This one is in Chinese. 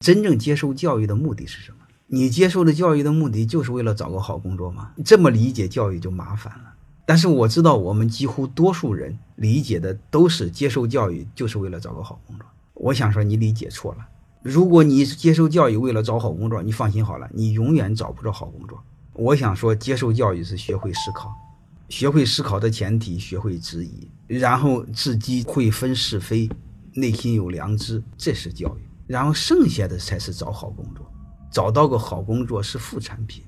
真正接受教育的目的是什么？你接受的教育的目的就是为了找个好工作吗？这么理解教育就麻烦了。但是我知道，我们几乎多数人理解的都是接受教育就是为了找个好工作。我想说，你理解错了。如果你接受教育为了找好工作，你放心好了，你永远找不着好工作。我想说，接受教育是学会思考，学会思考的前提，学会质疑，然后自己会分是非，内心有良知，这是教育。然后剩下的才是找好工作，找到个好工作是副产品。